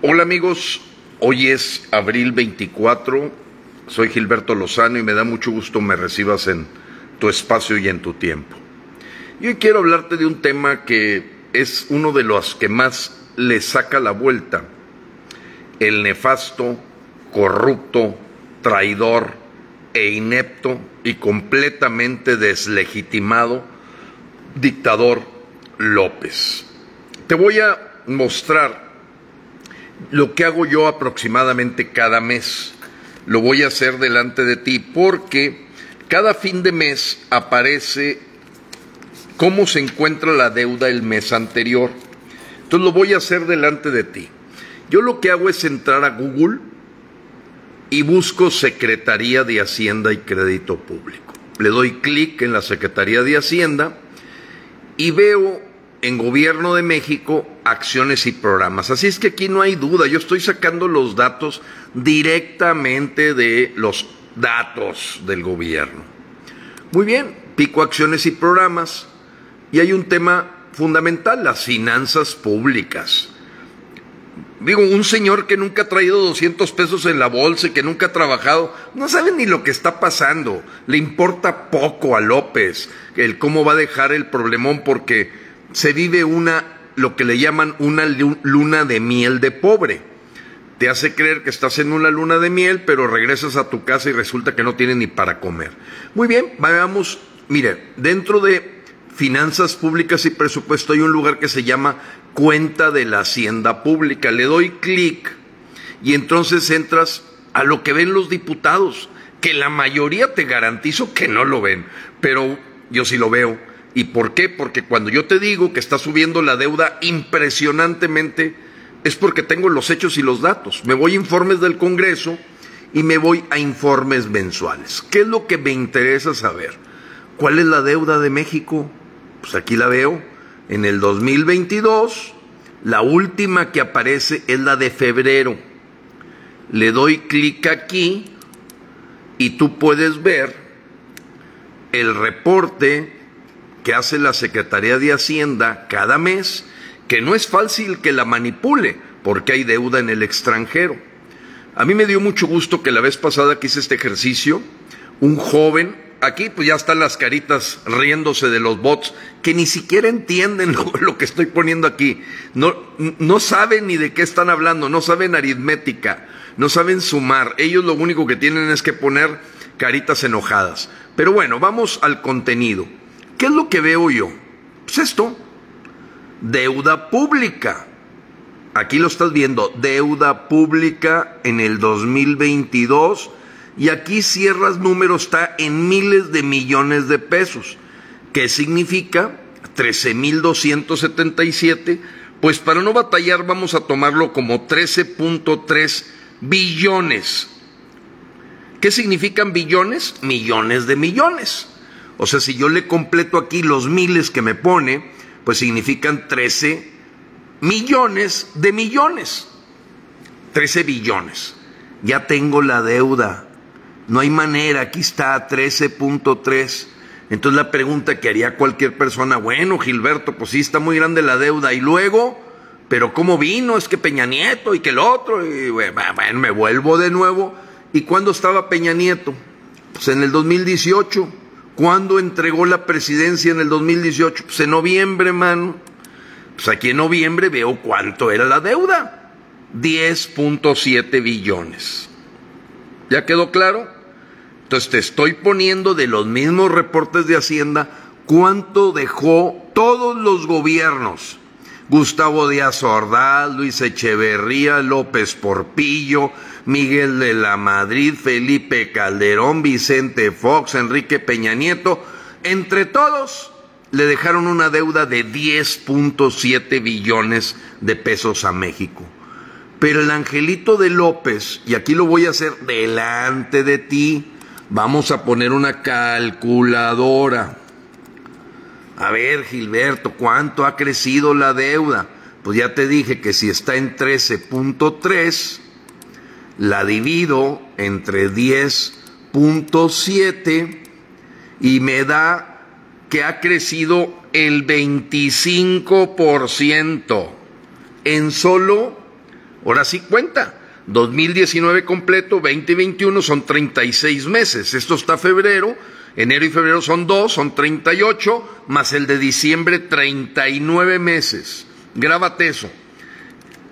Hola amigos, hoy es abril 24, soy Gilberto Lozano y me da mucho gusto me recibas en tu espacio y en tu tiempo. Y hoy quiero hablarte de un tema que es uno de los que más le saca la vuelta, el nefasto, corrupto, traidor e inepto y completamente deslegitimado dictador López. Te voy a mostrar lo que hago yo aproximadamente cada mes. Lo voy a hacer delante de ti porque cada fin de mes aparece cómo se encuentra la deuda el mes anterior. Entonces lo voy a hacer delante de ti. Yo lo que hago es entrar a Google y busco Secretaría de Hacienda y Crédito Público. Le doy clic en la Secretaría de Hacienda y veo en Gobierno de México acciones y programas. Así es que aquí no hay duda, yo estoy sacando los datos directamente de los datos del gobierno. Muy bien, pico acciones y programas y hay un tema fundamental, las finanzas públicas. Digo, un señor que nunca ha traído 200 pesos en la bolsa y que nunca ha trabajado, no sabe ni lo que está pasando. Le importa poco a López el cómo va a dejar el problemón porque se vive una, lo que le llaman una luna de miel de pobre. Te hace creer que estás en una luna de miel, pero regresas a tu casa y resulta que no tienes ni para comer. Muy bien, vamos, mire, dentro de finanzas públicas y presupuesto hay un lugar que se llama cuenta de la hacienda pública. Le doy clic y entonces entras a lo que ven los diputados, que la mayoría te garantizo que no lo ven, pero yo sí lo veo. ¿Y por qué? Porque cuando yo te digo que está subiendo la deuda impresionantemente, es porque tengo los hechos y los datos. Me voy a informes del Congreso y me voy a informes mensuales. ¿Qué es lo que me interesa saber? ¿Cuál es la deuda de México? Pues aquí la veo en el 2022, la última que aparece es la de febrero. Le doy clic aquí y tú puedes ver el reporte que hace la Secretaría de Hacienda cada mes, que no es fácil que la manipule porque hay deuda en el extranjero. A mí me dio mucho gusto que la vez pasada que hice este ejercicio, un joven aquí pues ya están las caritas riéndose de los bots que ni siquiera entienden lo, que estoy poniendo aquí. No, no saben ni de qué están hablando, no saben aritmética, no saben sumar. Ellos lo único que tienen es que poner caritas enojadas. Pero bueno, vamos al contenido. ¿Qué es lo que veo yo? Pues esto, deuda pública. Aquí lo estás viendo, deuda pública en el 2022 y aquí cierras número está en miles de millones de pesos. ¿Qué significa? 13.277. Pues para no batallar vamos a tomarlo como 13.3 billones. ¿Qué significan billones? Millones de millones. O sea, si yo le completo aquí los miles que me pone, pues significan 13 millones de millones. 13 billones. Ya tengo la deuda no hay manera, aquí está 13.3. Entonces la pregunta que haría cualquier persona, bueno, Gilberto, pues sí está muy grande la deuda. Y luego, pero ¿cómo vino? Es que Peña Nieto y que el otro. Y bueno, me vuelvo de nuevo. ¿Y cuándo estaba Peña Nieto? Pues en el 2018. ¿Cuándo entregó la presidencia en el 2018? Pues en noviembre, mano. Pues aquí en noviembre veo cuánto era la deuda. 10.7 billones. ¿Ya quedó claro? Entonces te estoy poniendo de los mismos reportes de Hacienda cuánto dejó todos los gobiernos. Gustavo Díaz Ordaz, Luis Echeverría, López Porpillo, Miguel de la Madrid, Felipe Calderón, Vicente Fox, Enrique Peña Nieto, entre todos le dejaron una deuda de 10.7 billones de pesos a México. Pero el angelito de López, y aquí lo voy a hacer delante de ti, Vamos a poner una calculadora. A ver, Gilberto, ¿cuánto ha crecido la deuda? Pues ya te dije que si está en 13.3, la divido entre 10.7 y me da que ha crecido el 25% en solo Ahora sí cuenta. 2019 completo, 2021 son 36 meses. Esto está febrero, enero y febrero son dos, son 38, más el de diciembre 39 meses. Grábate eso.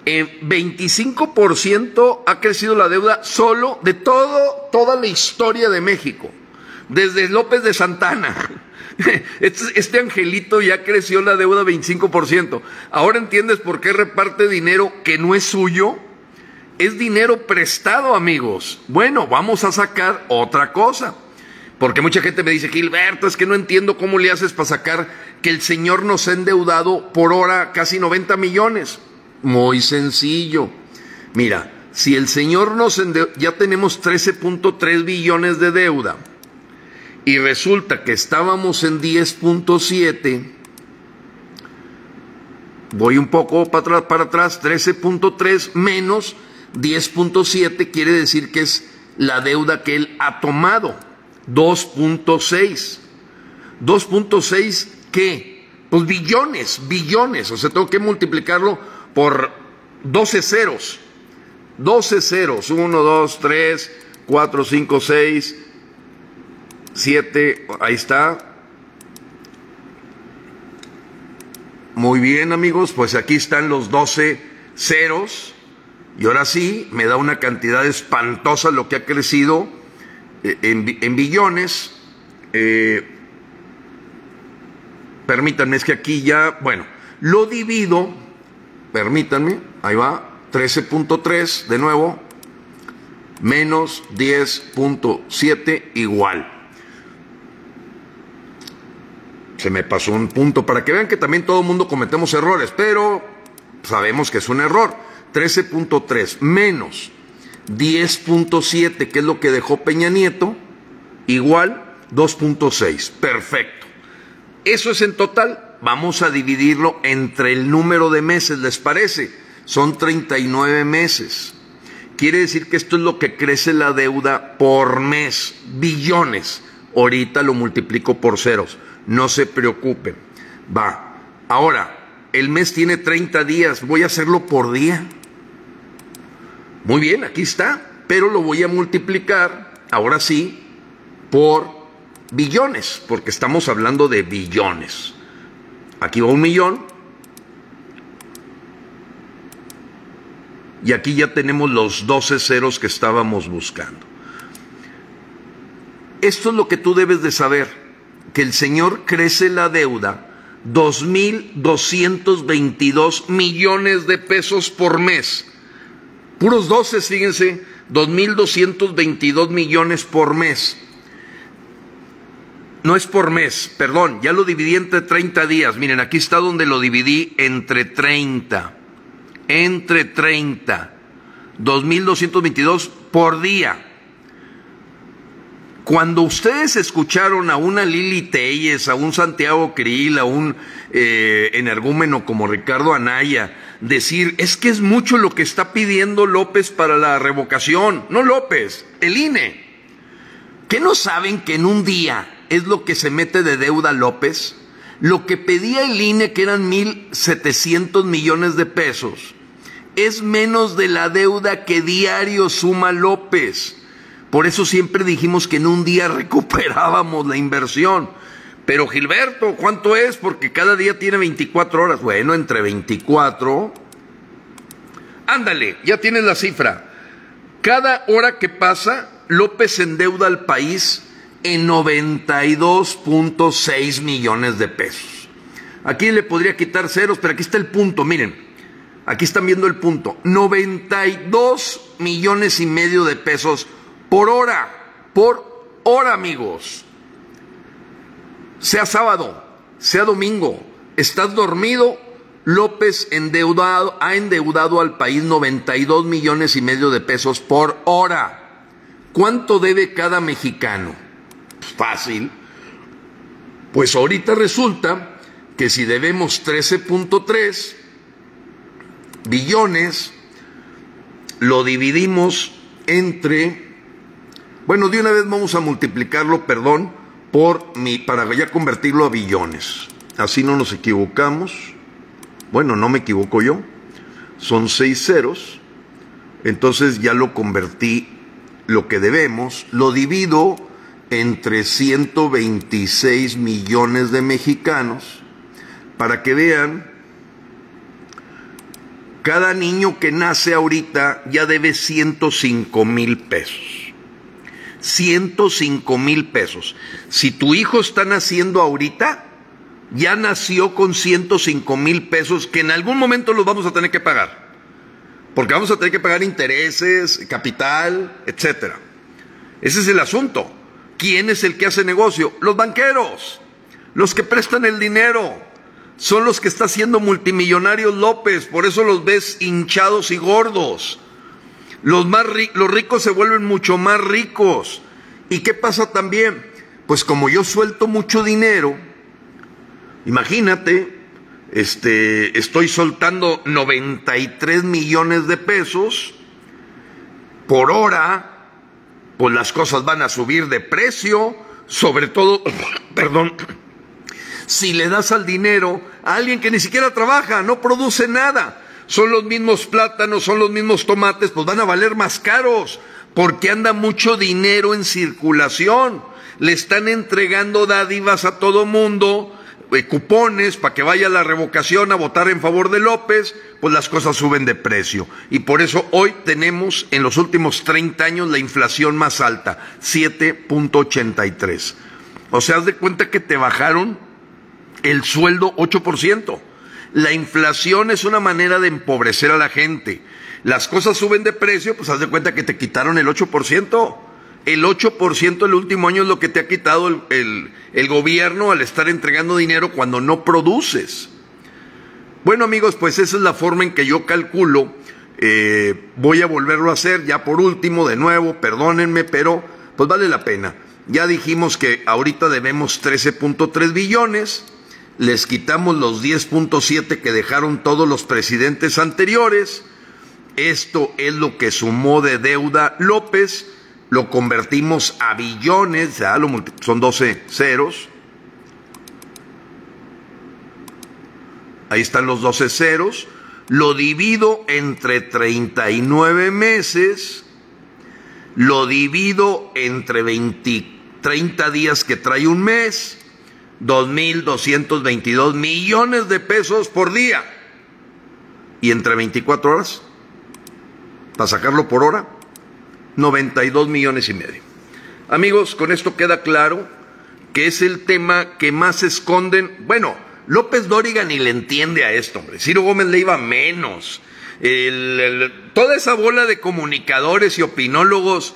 En 25% ha crecido la deuda solo de todo, toda la historia de México. Desde López de Santana. Este, este, angelito ya creció la deuda 25%. Ahora entiendes por qué reparte dinero que no es suyo. Es dinero prestado, amigos. Bueno, vamos a sacar otra cosa. Porque mucha gente me dice, Gilberto, es que no entiendo cómo le haces para sacar que el Señor nos ha endeudado por hora casi 90 millones. Muy sencillo. Mira, si el Señor nos endeudó, ya tenemos 13.3 billones de deuda y resulta que estábamos en 10.7, voy un poco para atrás, para atrás 13.3 menos 10.7 quiere decir que es la deuda que él ha tomado, 2.6. 2.6 ¿qué? Pues billones, billones, o sea, tengo que multiplicarlo por 12 ceros. 12 ceros, 1, 2, 3, 4, 5, 6, 7, ahí está. Muy bien amigos, pues aquí están los 12 ceros. Y ahora sí, me da una cantidad espantosa lo que ha crecido eh, en, billones. Eh, permítanme, es que aquí ya, bueno, lo divido, permítanme, ahí va, 13.3 de nuevo, menos 10.7 igual. se me pasó un punto para que vean que también todo el mundo cometemos errores, pero sabemos que es un error. 13.3 menos 10.7, que es lo que dejó Peña Nieto, igual 2.6. Perfecto. Eso es en total. Vamos a dividirlo entre el número de meses, ¿les parece? Son 39 meses. Quiere decir que esto es lo que crece la deuda por mes, billones. Ahorita lo multiplico por ceros no se preocupen. Va. Ahora, el mes tiene 30 días, voy a hacerlo por día. Muy bien, aquí está, pero lo voy a multiplicar, ahora sí, por billones, porque estamos hablando de billones. Aquí va un millón. Y aquí ya tenemos los 12 ceros que estábamos buscando. Esto es lo que tú debes de saber que el Señor crece la deuda 2.222 millones de pesos por mes. Puros 12, fíjense, 2.222 millones por mes. No es por mes, perdón, ya lo dividí entre 30 días. Miren, aquí está donde lo dividí entre 30. Entre 30. 2.222 por día. Cuando ustedes escucharon a una Lili Telles, a un Santiago Krill, a un eh, energúmeno como Ricardo Anaya, decir, es que es mucho lo que está pidiendo López para la revocación, no López, el INE. ¿Qué no saben que en un día es lo que se mete de deuda López? Lo que pedía el INE, que eran 1.700 millones de pesos, es menos de la deuda que diario suma López. Por eso siempre dijimos que en un día recuperábamos la inversión. Pero Gilberto, ¿cuánto es? Porque cada día tiene 24 horas. Bueno, entre 24. Ándale, ya tienes la cifra. Cada hora que pasa, López endeuda al país en 92.6 millones de pesos. Aquí le podría quitar ceros, pero aquí está el punto, miren. Aquí están viendo el punto. 92 millones y medio de pesos por hora, por hora amigos. Sea sábado, sea domingo, estás dormido, López endeudado, ha endeudado al país 92 millones y medio de pesos por hora. ¿Cuánto debe cada mexicano? Fácil. Pues ahorita resulta que si debemos 13.3 billones, lo dividimos entre bueno, de una vez vamos a multiplicarlo, perdón, por mi, para ya convertirlo a billones. Así no nos equivocamos. Bueno, no me equivoco yo. Son seis ceros. entonces ya lo convertí lo que debemos, lo divido entre 126 millones de mexicanos para que vean, cada niño que nace ahorita ya debe 105 mil pesos. 105 mil pesos. Si tu hijo está naciendo ahorita, ya nació con 105 mil pesos que en algún momento los vamos a tener que pagar. Porque vamos a tener que pagar intereses, capital, etcétera. Ese es el asunto. ¿Quién es el que hace negocio? Los banqueros, los que prestan el dinero. Son los que está haciendo multimillonarios López, por eso los ves hinchados y gordos. Los, más los ricos se vuelven mucho más ricos. ¿Y qué pasa también? Pues como yo suelto mucho dinero, imagínate, este, estoy soltando 93 millones de pesos por hora, pues las cosas van a subir de precio, sobre todo, perdón, si le das al dinero a alguien que ni siquiera trabaja, no produce nada, son los mismos plátanos, son los mismos tomates, pues van a valer más caros, porque anda mucho dinero en circulación, le están entregando dádivas a todo mundo, cupones para que vaya la revocación a votar en favor de López, pues las cosas suben de precio. Y por eso hoy tenemos en los últimos 30 años la inflación más alta, 7.83. O sea, haz de cuenta que te bajaron el sueldo 8%. La inflación es una manera de empobrecer a la gente. Las cosas suben de precio, pues haz de cuenta que te quitaron el 8% el 8% el último año es lo que te ha quitado el, gobierno al estar entregando dinero cuando no produces. Bueno amigos, pues esa es la forma en que yo calculo. Eh, voy a volverlo a hacer ya por último, de nuevo, perdónenme, pero pues vale la pena. Ya dijimos que ahorita debemos 13.3 billones, les quitamos los 10.7 que dejaron todos los presidentes anteriores. Esto es lo que sumó de deuda López lo convertimos a billones, lo son 12 ceros. Ahí están los 12 ceros. Lo divido entre 39 meses. Lo divido entre 20, 30 días que trae un mes. 2.222 millones de pesos por día. Y entre 24 horas, para sacarlo por hora, 92 millones y medio. Amigos, con esto queda claro que es el tema que más esconden. Bueno, López Dóriga ni le entiende a esto, hombre. Ciro Gómez le iba menos. toda esa bola de comunicadores y opinólogos,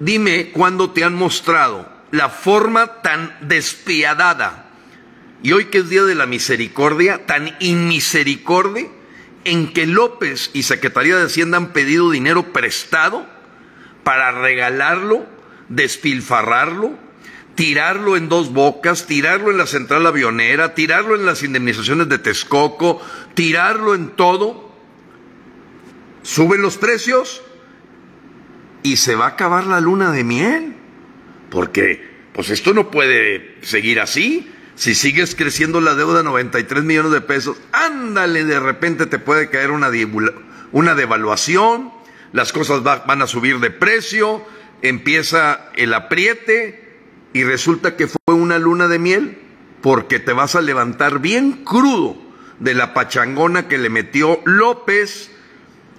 dime cuándo te han mostrado la forma tan despiadada y hoy que es Día de la Misericordia, tan inmisericordia en que López y Secretaría de Hacienda han pedido dinero prestado para regalarlo, despilfarrarlo, tirarlo en dos bocas, tirarlo en la central avionera, tirarlo en las indemnizaciones de Texcoco, tirarlo en todo. Suben los precios y se va a acabar la luna de miel. Porque, pues esto no puede seguir así. Si sigues creciendo la deuda 93 millones de pesos, ándale, de repente te puede caer una, una devaluación, las cosas van a subir de precio, empieza el apriete y resulta que fue una luna de miel porque te vas a levantar bien crudo de la pachangona que le metió López,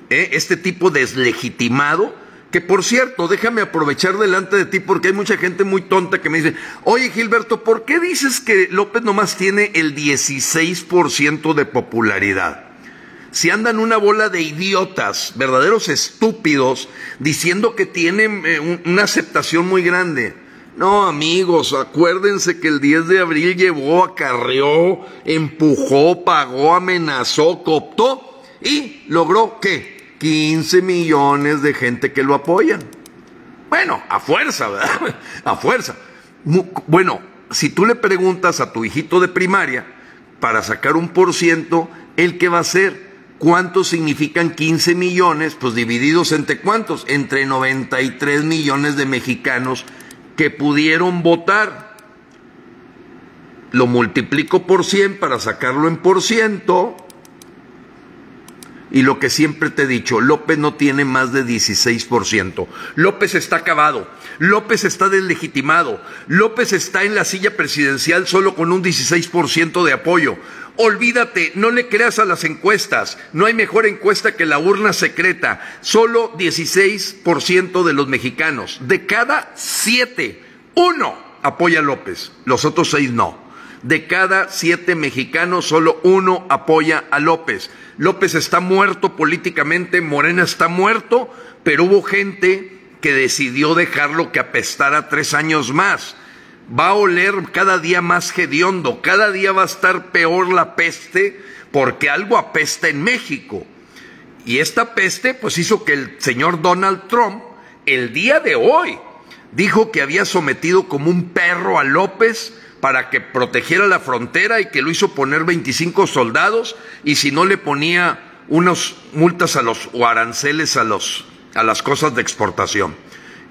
¿eh? este tipo deslegitimado, que por cierto, déjame aprovechar delante de ti porque hay mucha gente muy tonta que me dice, oye Gilberto, ¿por qué dices que López nomás tiene el 16% de popularidad? Si andan una bola de idiotas, verdaderos estúpidos, diciendo que tienen eh, una aceptación muy grande. No, amigos, acuérdense que el 10 de abril llevó, acarreó, empujó, pagó, amenazó, cooptó y logró que 15 millones de gente que lo apoyan. Bueno, a fuerza, ¿verdad? A fuerza. Bueno, si tú le preguntas a tu hijito de primaria para sacar un por ciento, ¿el qué va a hacer? ¿Cuánto significan 15 millones? Pues divididos entre cuántos? Entre 93 millones de mexicanos que pudieron votar. Lo multiplico por 100 para sacarlo en por ciento. y lo que siempre te he dicho, López no tiene más de 16%. López está acabado, López está deslegitimado, López está en la silla presidencial solo con un 16% de apoyo. Olvídate, no le creas a las encuestas, no hay mejor encuesta que la urna secreta, solo 16% de los mexicanos, de cada siete, uno apoya a López, los otros seis no. De cada siete mexicanos, solo uno apoya a López. López está muerto políticamente, Morena está muerto, pero hubo gente que decidió dejarlo que apestara tres años más. Va a oler cada día más hediondo, cada día va a estar peor la peste, porque algo apesta en México. Y esta peste, pues hizo que el señor Donald Trump, el día de hoy, dijo que había sometido como un perro a López para que protegiera la frontera y que lo hizo poner 25 soldados y si no le ponía unas multas a los o aranceles a los a las cosas de exportación.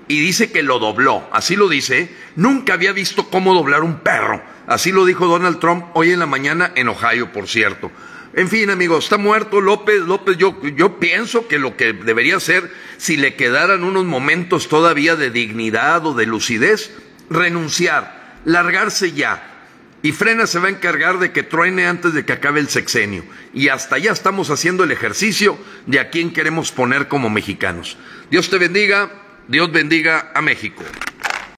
Y dice que lo dobló, así lo dice, nunca había visto cómo doblar un perro. Así lo dijo Donald Trump hoy en la mañana en Ohio, por cierto. En fin, amigos, está muerto López. López, yo, yo pienso que lo que debería hacer, si le quedaran unos momentos todavía de dignidad o de lucidez, renunciar largarse ya. Y Frena se va a encargar de que truene antes de que acabe el sexenio. Y hasta ya estamos haciendo el ejercicio de a quién queremos poner como mexicanos. Dios te bendiga, Dios bendiga a México.